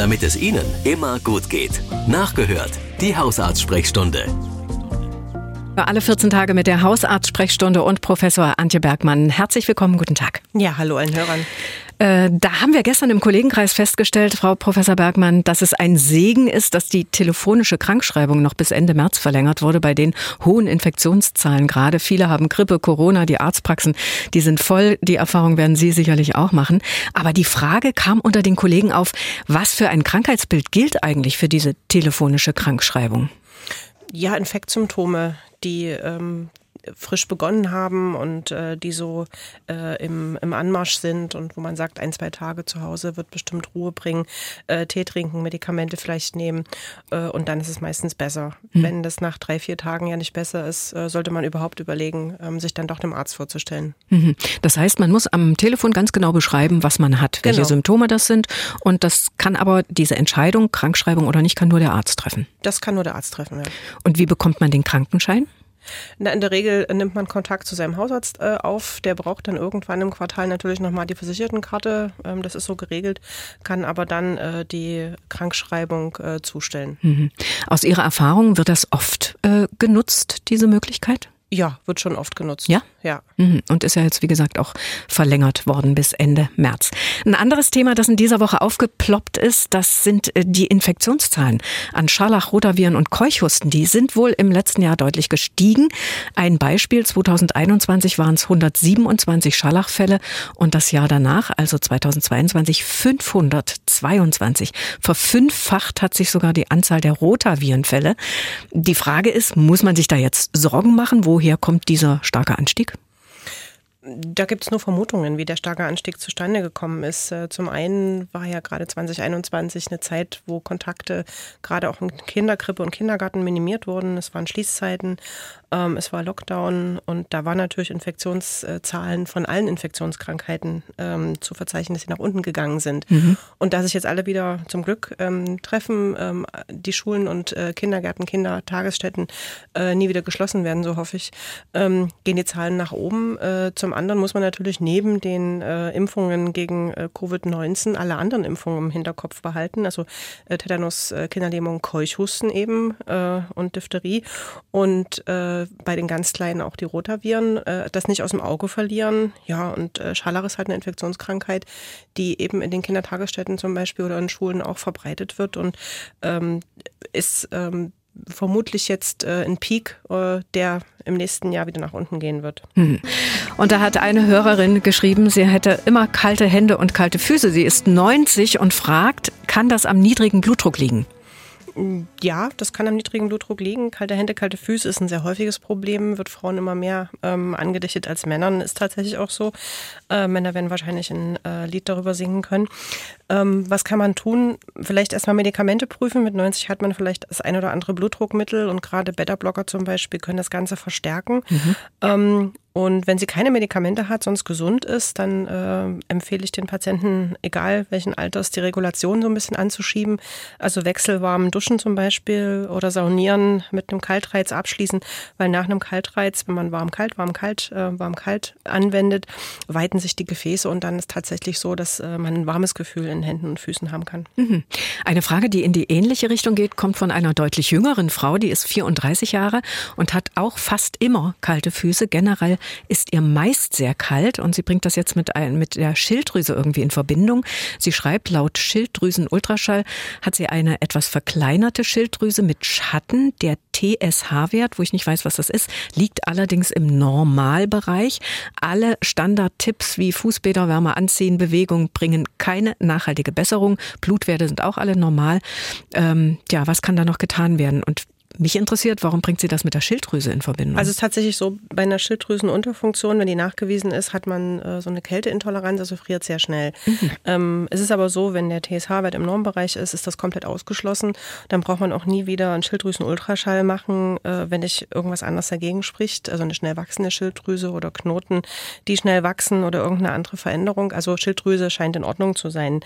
damit es Ihnen immer gut geht. Nachgehört, die Hausarztsprechstunde. Alle 14 Tage mit der Hausarztsprechstunde und Professor Antje Bergmann. Herzlich willkommen, guten Tag. Ja, hallo allen Hörern. Äh, da haben wir gestern im Kollegenkreis festgestellt, Frau Professor Bergmann, dass es ein Segen ist, dass die telefonische Krankschreibung noch bis Ende März verlängert wurde bei den hohen Infektionszahlen gerade. Viele haben Grippe, Corona, die Arztpraxen, die sind voll. Die Erfahrung werden Sie sicherlich auch machen. Aber die Frage kam unter den Kollegen auf, was für ein Krankheitsbild gilt eigentlich für diese telefonische Krankschreibung? Ja, Infektsymptome, die ähm, frisch begonnen haben und äh, die so äh, im, im Anmarsch sind und wo man sagt, ein, zwei Tage zu Hause wird bestimmt Ruhe bringen, äh, Tee trinken, Medikamente vielleicht nehmen äh, und dann ist es meistens besser. Mhm. Wenn das nach drei, vier Tagen ja nicht besser ist, äh, sollte man überhaupt überlegen, ähm, sich dann doch dem Arzt vorzustellen. Mhm. Das heißt, man muss am Telefon ganz genau beschreiben, was man hat, welche genau. Symptome das sind und das kann aber diese Entscheidung, Krankschreibung oder nicht, kann nur der Arzt treffen. Das kann nur der Arzt treffen, ja. Und wie bekommt man den Krankenschein? Na, in der Regel nimmt man Kontakt zu seinem Hausarzt äh, auf. Der braucht dann irgendwann im Quartal natürlich nochmal die Versichertenkarte. Ähm, das ist so geregelt, kann aber dann äh, die Krankschreibung äh, zustellen. Mhm. Aus Ihrer Erfahrung wird das oft äh, genutzt, diese Möglichkeit? Ja, wird schon oft genutzt. Ja? Ja. Mhm. Und ist ja jetzt, wie gesagt, auch verlängert worden bis Ende März. Ein anderes Thema, das in dieser Woche aufgeploppt ist, das sind äh, die Infektionszahlen an Scharlach, Rotaviren und Keuchhusten. Die sind wohl im letzten Jahr deutlich gestiegen. Ein Beispiel, 2021 waren es 127 Scharlachfälle und das Jahr danach, also 2022, 522. Verfünffacht hat sich sogar die Anzahl der Rotavirenfälle. Die Frage ist, muss man sich da jetzt Sorgen machen? Wo woher kommt dieser starke Anstieg? Da gibt es nur Vermutungen, wie der starke Anstieg zustande gekommen ist. Äh, zum einen war ja gerade 2021 eine Zeit, wo Kontakte gerade auch in Kinderkrippe und Kindergarten minimiert wurden. Es waren Schließzeiten, ähm, es war Lockdown und da waren natürlich Infektionszahlen von allen Infektionskrankheiten ähm, zu verzeichnen, dass sie nach unten gegangen sind. Mhm. Und da sich jetzt alle wieder zum Glück ähm, treffen, die Schulen und äh, Kindergärten, Kindertagesstätten äh, nie wieder geschlossen werden, so hoffe ich, gehen die Zahlen nach oben. zum zum anderen muss man natürlich neben den äh, Impfungen gegen äh, Covid-19 alle anderen Impfungen im Hinterkopf behalten. Also äh, Tetanus, äh, Kinderlähmung, Keuchhusten eben äh, und Diphtherie. Und äh, bei den ganz Kleinen auch die Rotaviren. Äh, das nicht aus dem Auge verlieren. Ja, und äh, Scharlach ist halt eine Infektionskrankheit, die eben in den Kindertagesstätten zum Beispiel oder in Schulen auch verbreitet wird und ähm, ist ähm, vermutlich jetzt äh, ein Peak, äh, der im nächsten Jahr wieder nach unten gehen wird. Hm. Und da hat eine Hörerin geschrieben, sie hätte immer kalte Hände und kalte Füße. Sie ist 90 und fragt, kann das am niedrigen Blutdruck liegen? Ja, das kann am niedrigen Blutdruck liegen. Kalte Hände, kalte Füße ist ein sehr häufiges Problem, wird Frauen immer mehr ähm, angedichtet als Männern, ist tatsächlich auch so. Äh, Männer werden wahrscheinlich ein äh, Lied darüber singen können. Ähm, was kann man tun? Vielleicht erstmal Medikamente prüfen. Mit 90 hat man vielleicht das ein oder andere Blutdruckmittel und gerade Beta-Blocker zum Beispiel können das Ganze verstärken. Mhm. Ähm, und wenn sie keine Medikamente hat, sonst gesund ist, dann äh, empfehle ich den Patienten, egal welchen Alters, die Regulation so ein bisschen anzuschieben. Also wechselwarmen Duschen zum Beispiel oder Saunieren mit einem Kaltreiz abschließen, weil nach einem Kaltreiz, wenn man warm-kalt, warm-kalt, äh, warm-kalt anwendet, weiten sich die Gefäße und dann ist tatsächlich so, dass äh, man ein warmes Gefühl in Händen und Füßen haben kann. Mhm. Eine Frage, die in die ähnliche Richtung geht, kommt von einer deutlich jüngeren Frau, die ist 34 Jahre und hat auch fast immer kalte Füße, generell ist ihr meist sehr kalt und sie bringt das jetzt mit, ein, mit der Schilddrüse irgendwie in Verbindung. Sie schreibt, laut Schilddrüsenultraschall hat sie eine etwas verkleinerte Schilddrüse mit Schatten. Der TSH-Wert, wo ich nicht weiß, was das ist, liegt allerdings im Normalbereich. Alle Standardtipps wie Fußbäder, Wärme anziehen, Bewegung bringen keine nachhaltige Besserung. Blutwerte sind auch alle normal. Ähm, ja, was kann da noch getan werden? Und mich interessiert, warum bringt sie das mit der Schilddrüse in Verbindung? Also es ist tatsächlich so, bei einer Schilddrüsenunterfunktion, wenn die nachgewiesen ist, hat man äh, so eine Kälteintoleranz, also friert sehr schnell. Mhm. Ähm, es ist aber so, wenn der TSH-Wert im Normbereich ist, ist das komplett ausgeschlossen. Dann braucht man auch nie wieder einen Schilddrüsenultraschall machen, äh, wenn nicht irgendwas anderes dagegen spricht. Also eine schnell wachsende Schilddrüse oder Knoten, die schnell wachsen oder irgendeine andere Veränderung. Also Schilddrüse scheint in Ordnung zu sein.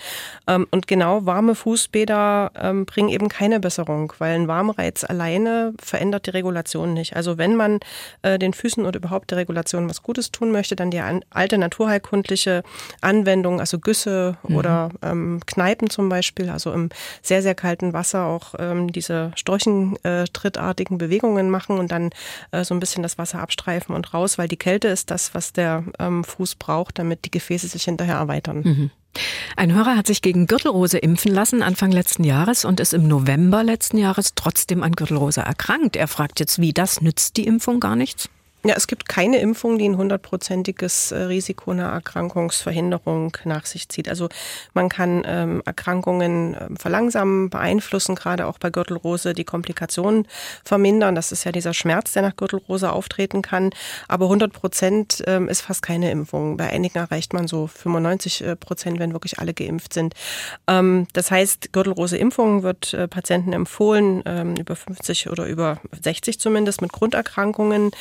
Ähm, und genau warme Fußbäder ähm, bringen eben keine Besserung, weil ein Warmreiz allein alleine verändert die Regulation nicht. Also wenn man äh, den Füßen oder überhaupt der Regulation was Gutes tun möchte, dann die an, alte naturheilkundliche Anwendung, also Güsse mhm. oder ähm, Kneipen zum Beispiel, also im sehr, sehr kalten Wasser auch ähm, diese storchentrittartigen Bewegungen machen und dann äh, so ein bisschen das Wasser abstreifen und raus, weil die Kälte ist das, was der ähm, Fuß braucht, damit die Gefäße sich hinterher erweitern. Mhm. Ein Hörer hat sich gegen Gürtelrose impfen lassen Anfang letzten Jahres und ist im November letzten Jahres trotzdem an Gürtelrose erkrankt. Er fragt jetzt, wie das nützt die Impfung gar nichts? Ja, es gibt keine Impfung, die ein hundertprozentiges äh, Risiko einer Erkrankungsverhinderung nach sich zieht. Also man kann ähm, Erkrankungen äh, verlangsamen, beeinflussen, gerade auch bei Gürtelrose die Komplikationen vermindern. Das ist ja dieser Schmerz, der nach Gürtelrose auftreten kann. Aber 100 Prozent ähm, ist fast keine Impfung. Bei einigen erreicht man so 95 äh, Prozent, wenn wirklich alle geimpft sind. Ähm, das heißt, Gürtelrose-Impfung wird äh, Patienten empfohlen, ähm, über 50 oder über 60 zumindest mit Grunderkrankungen.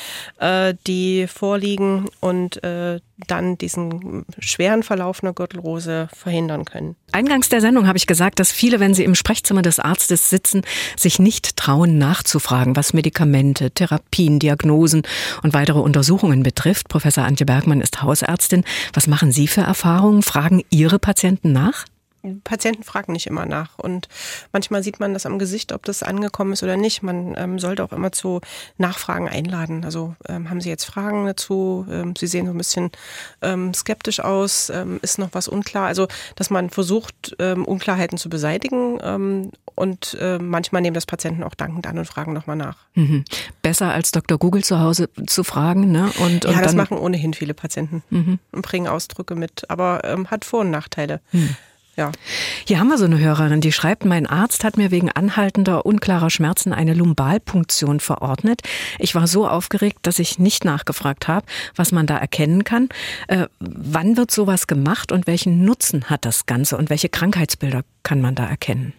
Äh, äh, die vorliegen und äh, dann diesen schweren Verlauf einer Gürtelrose verhindern können. Eingangs der Sendung habe ich gesagt, dass viele, wenn sie im Sprechzimmer des Arztes sitzen, sich nicht trauen nachzufragen, was Medikamente, Therapien, Diagnosen und weitere Untersuchungen betrifft. Professor Antje Bergmann ist Hausärztin. Was machen Sie für Erfahrungen? Fragen Ihre Patienten nach? Patienten fragen nicht immer nach und manchmal sieht man das am Gesicht, ob das angekommen ist oder nicht. Man ähm, sollte auch immer zu Nachfragen einladen. Also ähm, haben Sie jetzt Fragen dazu? Ähm, Sie sehen so ein bisschen ähm, skeptisch aus. Ähm, ist noch was unklar? Also, dass man versucht, ähm, Unklarheiten zu beseitigen und äh, manchmal nehmen das Patienten auch dankend an und fragen nochmal nach. Mhm. Besser als Dr. Google zu Hause zu fragen, ne? Und, und ja, das machen ohnehin viele Patienten mhm. und bringen Ausdrücke mit, aber hat Vor- und Nachteile. Mhm. Ja. Hier haben wir so eine Hörerin, die schreibt, mein Arzt hat mir wegen anhaltender, unklarer Schmerzen eine Lumbalpunktion verordnet. Ich war so aufgeregt, dass ich nicht nachgefragt habe, was man da erkennen kann. Äh, wann wird sowas gemacht und welchen Nutzen hat das Ganze und welche Krankheitsbilder kann man da erkennen?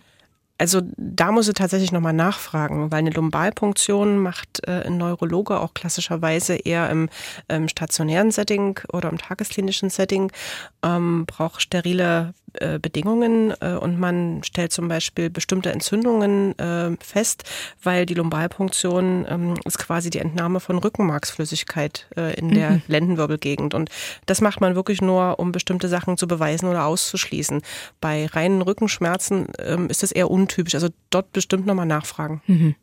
Also da muss ich tatsächlich nochmal nachfragen, weil eine Lumbalpunktion macht äh, ein Neurologe auch klassischerweise eher im, im stationären Setting oder im tagesklinischen Setting, ähm, braucht sterile äh, Bedingungen äh, und man stellt zum Beispiel bestimmte Entzündungen äh, fest, weil die Lumbalpunktion ähm, ist quasi die Entnahme von Rückenmarksflüssigkeit äh, in der mhm. Lendenwirbelgegend und das macht man wirklich nur, um bestimmte Sachen zu beweisen oder auszuschließen. Bei reinen Rückenschmerzen ähm, ist das eher un untypisch. Also dort bestimmt nochmal nachfragen. Mhm.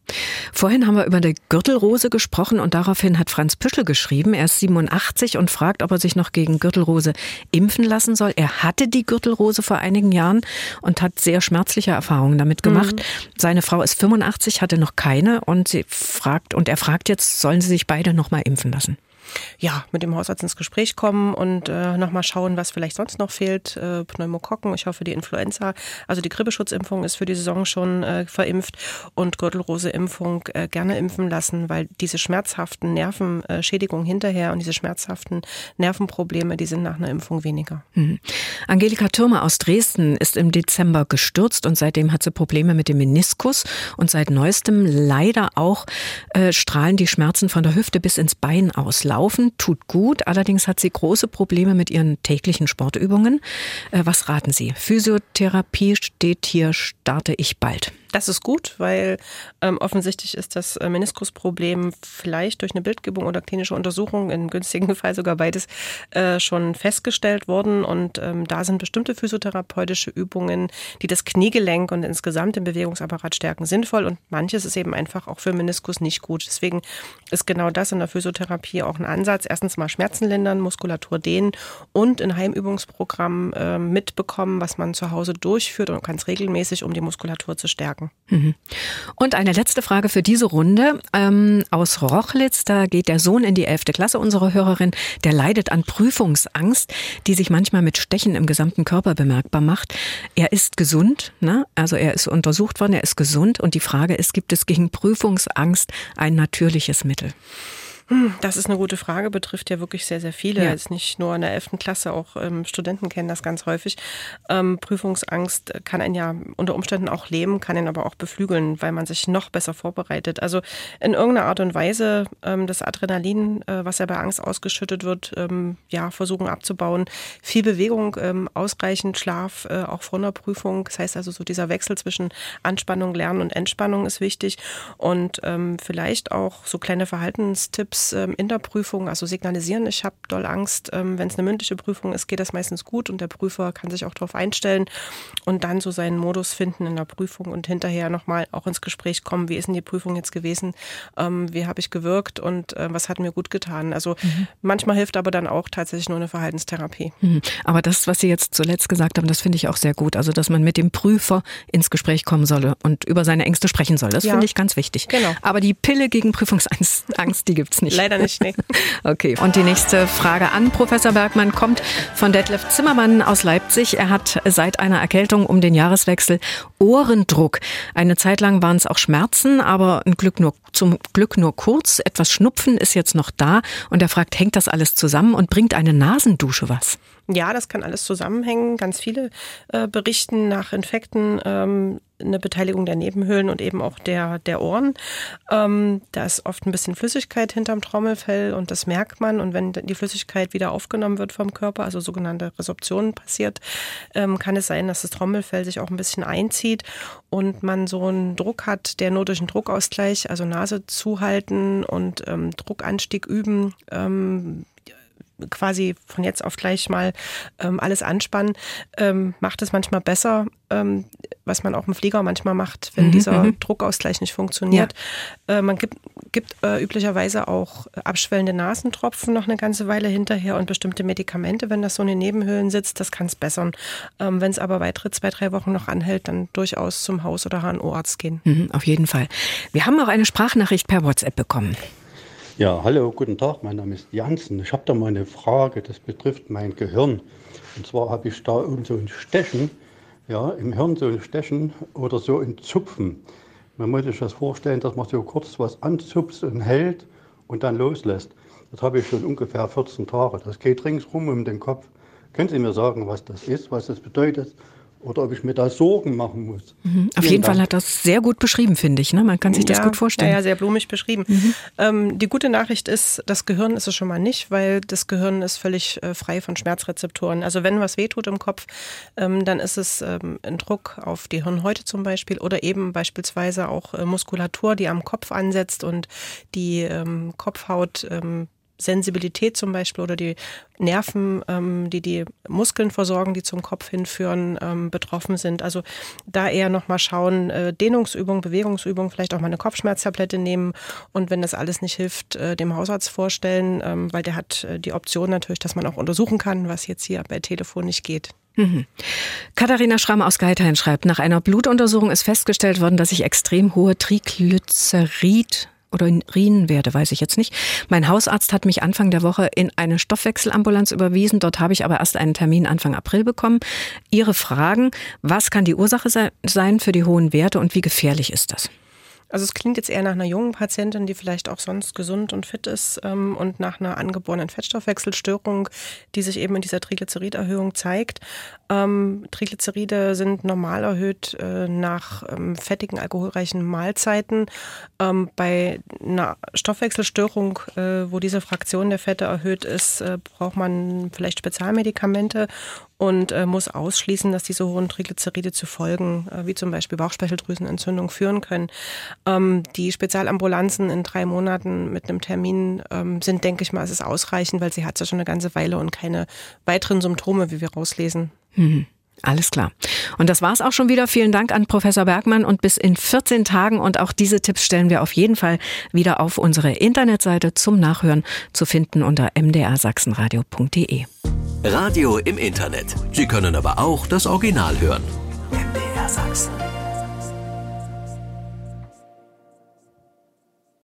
Vorhin haben wir über die Gürtelrose gesprochen und daraufhin hat Franz Püschel geschrieben. Er ist 87 und fragt, ob er sich noch gegen Gürtelrose impfen lassen soll. Er hatte die Gürtelrose vor einigen Jahren und hat sehr schmerzliche Erfahrungen damit gemacht. Mhm. Seine Frau ist 85, hatte noch keine und sie fragt und er fragt jetzt, sollen sie sich beide nochmal impfen lassen? Ja, mit dem Hausarzt ins Gespräch kommen und äh, nochmal schauen, was vielleicht sonst noch fehlt. Äh, Pneumokokken, ich hoffe die Influenza. Also die Grippeschutzimpfung ist für die Saison schon äh, verimpft und Gürtelroseimpfung äh, gerne impfen lassen, weil diese schmerzhaften Nervenschädigungen hinterher und diese schmerzhaften Nervenprobleme, die sind nach einer Impfung weniger. Mhm. Angelika Türmer aus Dresden ist im Dezember gestürzt und seitdem hat sie Probleme mit dem Meniskus und seit neuestem leider auch äh, strahlen die Schmerzen von der Hüfte bis ins Bein aus. Laufen tut gut, allerdings hat sie große Probleme mit ihren täglichen Sportübungen. Äh, was raten Sie? Physiotherapie steht hier, starte ich bald. Das ist gut, weil ähm, offensichtlich ist das äh, Meniskusproblem vielleicht durch eine Bildgebung oder klinische Untersuchung, in günstigen Fall sogar beides, äh, schon festgestellt worden. Und ähm, da sind bestimmte physiotherapeutische Übungen, die das Kniegelenk und insgesamt den Bewegungsapparat stärken, sinnvoll. Und manches ist eben einfach auch für Meniskus nicht gut. Deswegen ist genau das in der Physiotherapie auch ein Ansatz. Erstens mal Schmerzen lindern, Muskulatur dehnen und in Heimübungsprogramm äh, mitbekommen, was man zu Hause durchführt und ganz regelmäßig, um die Muskulatur zu stärken Mhm. Und eine letzte Frage für diese Runde. Ähm, aus Rochlitz, da geht der Sohn in die 11. Klasse unserer Hörerin, der leidet an Prüfungsangst, die sich manchmal mit Stechen im gesamten Körper bemerkbar macht. Er ist gesund, ne? also er ist untersucht worden, er ist gesund und die Frage ist, gibt es gegen Prüfungsangst ein natürliches Mittel? Das ist eine gute Frage, betrifft ja wirklich sehr, sehr viele. Ja. Jetzt nicht nur in der 11. Klasse, auch ähm, Studenten kennen das ganz häufig. Ähm, Prüfungsangst kann einen ja unter Umständen auch leben, kann ihn aber auch beflügeln, weil man sich noch besser vorbereitet. Also in irgendeiner Art und Weise ähm, das Adrenalin, äh, was ja bei Angst ausgeschüttet wird, ähm, ja, versuchen abzubauen. Viel Bewegung, ähm, ausreichend Schlaf, äh, auch vor einer Prüfung. Das heißt also so dieser Wechsel zwischen Anspannung, Lernen und Entspannung ist wichtig und ähm, vielleicht auch so kleine Verhaltenstipps ähm, in der Prüfung, also signalisieren, ich habe doll Angst. Ähm, Wenn es eine mündliche Prüfung ist, geht das meistens gut und der Prüfer kann sich auch darauf einstellen und dann so seinen Modus finden in der Prüfung und hinterher nochmal auch ins Gespräch kommen, wie ist denn die Prüfung jetzt gewesen, ähm, wie habe ich gewirkt und äh, was hat mir gut getan. Also mhm. manchmal hilft aber dann auch tatsächlich nur eine Verhaltenstherapie. Mhm. Aber das, was Sie jetzt zuletzt gesagt haben, das finde ich auch sehr gut. Also, dass man mit dem Prüfer ins Gespräch kommen solle und über seine Ängste sprechen soll. Das ja. finde ich ganz wichtig. Genau. Aber die Pille gegen Prüfungsangst, Angst, die gibt's nicht. Leider nicht, nee. Okay. Und die nächste Frage an Professor Bergmann kommt von Detlef Zimmermann aus Leipzig. Er hat seit einer Erkältung um den Jahreswechsel Ohrendruck. Eine Zeit lang waren es auch Schmerzen, aber Glück nur, zum Glück nur kurz. Etwas Schnupfen ist jetzt noch da und er fragt, hängt das alles zusammen und bringt eine Nasendusche was? Ja, das kann alles zusammenhängen. Ganz viele äh, berichten nach Infekten ähm, eine Beteiligung der Nebenhöhlen und eben auch der, der Ohren. Ähm, da ist oft ein bisschen Flüssigkeit hinterm Trommelfell und das merkt man. Und wenn die Flüssigkeit wieder aufgenommen wird vom Körper, also sogenannte Resorption passiert, ähm, kann es sein, dass das Trommelfell sich auch ein bisschen einzieht und man so einen Druck hat, der nur durch einen Druckausgleich, also Nase zuhalten und ähm, Druckanstieg üben, ähm, quasi von jetzt auf gleich mal ähm, alles anspannen, ähm, macht es manchmal besser, ähm, was man auch im Flieger manchmal macht, wenn mhm, dieser mhm. Druckausgleich nicht funktioniert. Ja. Äh, man gibt, gibt äh, üblicherweise auch abschwellende Nasentropfen noch eine ganze Weile hinterher und bestimmte Medikamente, wenn das so in den Nebenhöhlen sitzt, das kann es bessern. Ähm, wenn es aber weitere zwei, drei Wochen noch anhält, dann durchaus zum Haus- oder HNO-Arzt gehen. Mhm, auf jeden Fall. Wir haben auch eine Sprachnachricht per WhatsApp bekommen. Ja, hallo, guten Tag, mein Name ist Jansen. Ich habe da mal eine Frage, das betrifft mein Gehirn. Und zwar habe ich da so ein Stechen, ja, im Hirn so ein Stechen oder so ein Zupfen. Man muss sich das vorstellen, dass man so kurz was anzupft und hält und dann loslässt. Das habe ich schon ungefähr 14 Tage. Das geht ringsrum um den Kopf. Können Sie mir sagen, was das ist, was das bedeutet? Oder ob ich mir da Sorgen machen muss. Mhm. Auf jeden Dank. Fall hat das sehr gut beschrieben, finde ich. Ne? Man kann sich das gut vorstellen. Ja, ja, sehr blumig beschrieben. Mhm. Ähm, die gute Nachricht ist, das Gehirn ist es schon mal nicht, weil das Gehirn ist völlig äh, frei von Schmerzrezeptoren. Also wenn was wehtut im Kopf, ähm, dann ist es ähm, ein Druck auf die Hirnhäute zum Beispiel oder eben beispielsweise auch äh, Muskulatur, die am Kopf ansetzt und die ähm, Kopfhaut ähm, Sensibilität zum Beispiel oder die Nerven, ähm, die die Muskeln versorgen, die zum Kopf hinführen, ähm, betroffen sind. Also da eher nochmal schauen, äh, Dehnungsübung, Bewegungsübung, vielleicht auch mal eine Kopfschmerztablette nehmen und wenn das alles nicht hilft, äh, dem Hausarzt vorstellen, ähm, weil der hat äh, die Option natürlich, dass man auch untersuchen kann, was jetzt hier bei Telefon nicht geht. Mhm. Katharina Schramm aus Geithain schreibt, nach einer Blutuntersuchung ist festgestellt worden, dass ich extrem hohe Triglycerid oder in Rienenwerte, weiß ich jetzt nicht. Mein Hausarzt hat mich Anfang der Woche in eine Stoffwechselambulanz überwiesen. Dort habe ich aber erst einen Termin Anfang April bekommen. Ihre Fragen, was kann die Ursache sein für die hohen Werte und wie gefährlich ist das? Also es klingt jetzt eher nach einer jungen Patientin, die vielleicht auch sonst gesund und fit ist ähm, und nach einer angeborenen Fettstoffwechselstörung, die sich eben in dieser Triglyceriderhöhung zeigt. Ähm, Triglyceride sind normal erhöht äh, nach ähm, fettigen, alkoholreichen Mahlzeiten. Ähm, bei einer Stoffwechselstörung, äh, wo diese Fraktion der Fette erhöht ist, äh, braucht man vielleicht Spezialmedikamente und äh, muss ausschließen, dass diese hohen Triglyceride zu Folgen äh, wie zum Beispiel Bauchspeicheldrüsenentzündung führen können. Ähm, die Spezialambulanzen in drei Monaten mit einem Termin ähm, sind, denke ich mal, es ist ausreichend, weil sie hat ja schon eine ganze Weile und keine weiteren Symptome, wie wir rauslesen. Mhm. Alles klar. Und das war's auch schon wieder. Vielen Dank an Professor Bergmann und bis in 14 Tagen. Und auch diese Tipps stellen wir auf jeden Fall wieder auf unsere Internetseite zum Nachhören zu finden unter mdrsachsenradio.de. Radio im Internet. Sie können aber auch das Original hören. MDR Sachsen.